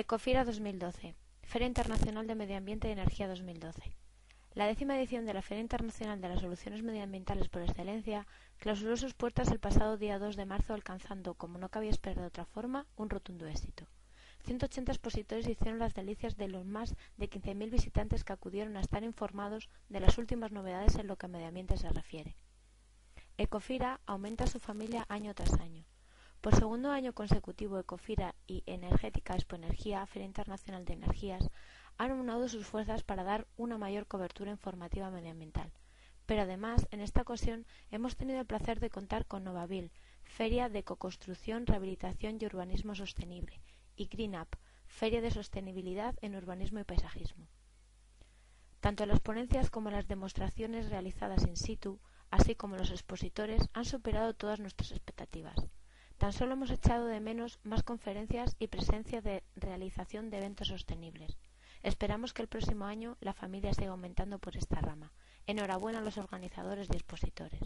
Ecofira 2012. Feria Internacional de Medio Ambiente y Energía 2012. La décima edición de la Feria Internacional de las Soluciones Medioambientales por Excelencia clausuró sus puertas el pasado día 2 de marzo alcanzando, como no cabía esperar de otra forma, un rotundo éxito. 180 expositores hicieron las delicias de los más de 15.000 visitantes que acudieron a estar informados de las últimas novedades en lo que a medio ambiente se refiere. Ecofira aumenta su familia año tras año. Por segundo año consecutivo, Ecofira y Energética Expo Energía, Feria Internacional de Energías, han unado sus fuerzas para dar una mayor cobertura informativa medioambiental. Pero además, en esta ocasión, hemos tenido el placer de contar con Novavil, Feria de Coconstrucción, Rehabilitación y Urbanismo Sostenible, y Green Up, Feria de Sostenibilidad en Urbanismo y Paisajismo. Tanto las ponencias como las demostraciones realizadas in situ, así como los expositores, han superado todas nuestras expectativas. Tan solo hemos echado de menos más conferencias y presencia de realización de eventos sostenibles. Esperamos que el próximo año la familia siga aumentando por esta rama. Enhorabuena a los organizadores y expositores.